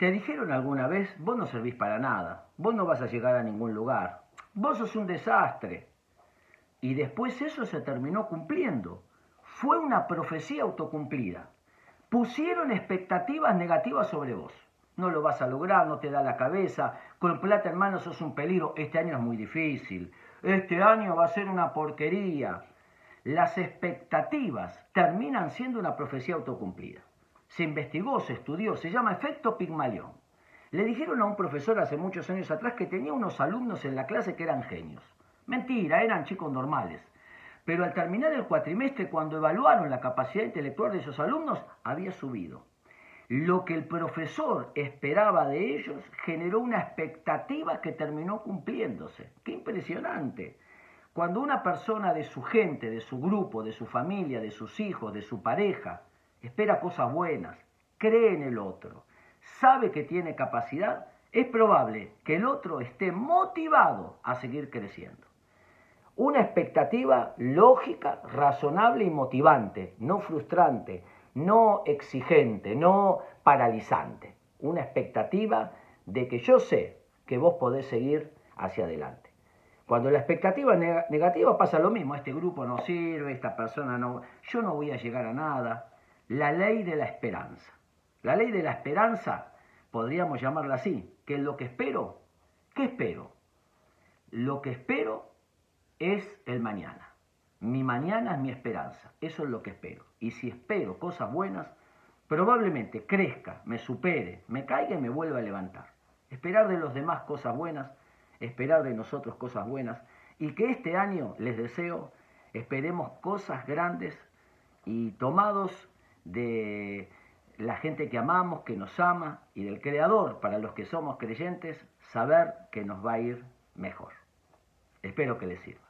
¿Te dijeron alguna vez, vos no servís para nada, vos no vas a llegar a ningún lugar, vos sos un desastre? Y después eso se terminó cumpliendo. Fue una profecía autocumplida. Pusieron expectativas negativas sobre vos. No lo vas a lograr, no te da la cabeza, con plata en mano sos un peligro, este año es muy difícil, este año va a ser una porquería. Las expectativas terminan siendo una profecía autocumplida se investigó, se estudió, se llama efecto Pigmalión. Le dijeron a un profesor hace muchos años atrás que tenía unos alumnos en la clase que eran genios. Mentira, eran chicos normales. Pero al terminar el cuatrimestre, cuando evaluaron la capacidad intelectual de esos alumnos, había subido. Lo que el profesor esperaba de ellos generó una expectativa que terminó cumpliéndose. ¡Qué impresionante! Cuando una persona de su gente, de su grupo, de su familia, de sus hijos, de su pareja, espera cosas buenas, cree en el otro, sabe que tiene capacidad, es probable que el otro esté motivado a seguir creciendo. Una expectativa lógica, razonable y motivante, no frustrante, no exigente, no paralizante. Una expectativa de que yo sé que vos podés seguir hacia adelante. Cuando la expectativa negativa pasa lo mismo, este grupo no sirve, esta persona no, yo no voy a llegar a nada, la ley de la esperanza. La ley de la esperanza, podríamos llamarla así, que lo que espero. ¿Qué espero? Lo que espero es el mañana. Mi mañana es mi esperanza. Eso es lo que espero. Y si espero cosas buenas, probablemente crezca, me supere, me caiga y me vuelva a levantar. Esperar de los demás cosas buenas, esperar de nosotros cosas buenas. Y que este año, les deseo, esperemos cosas grandes y tomados de la gente que amamos, que nos ama y del Creador, para los que somos creyentes, saber que nos va a ir mejor. Espero que les sirva.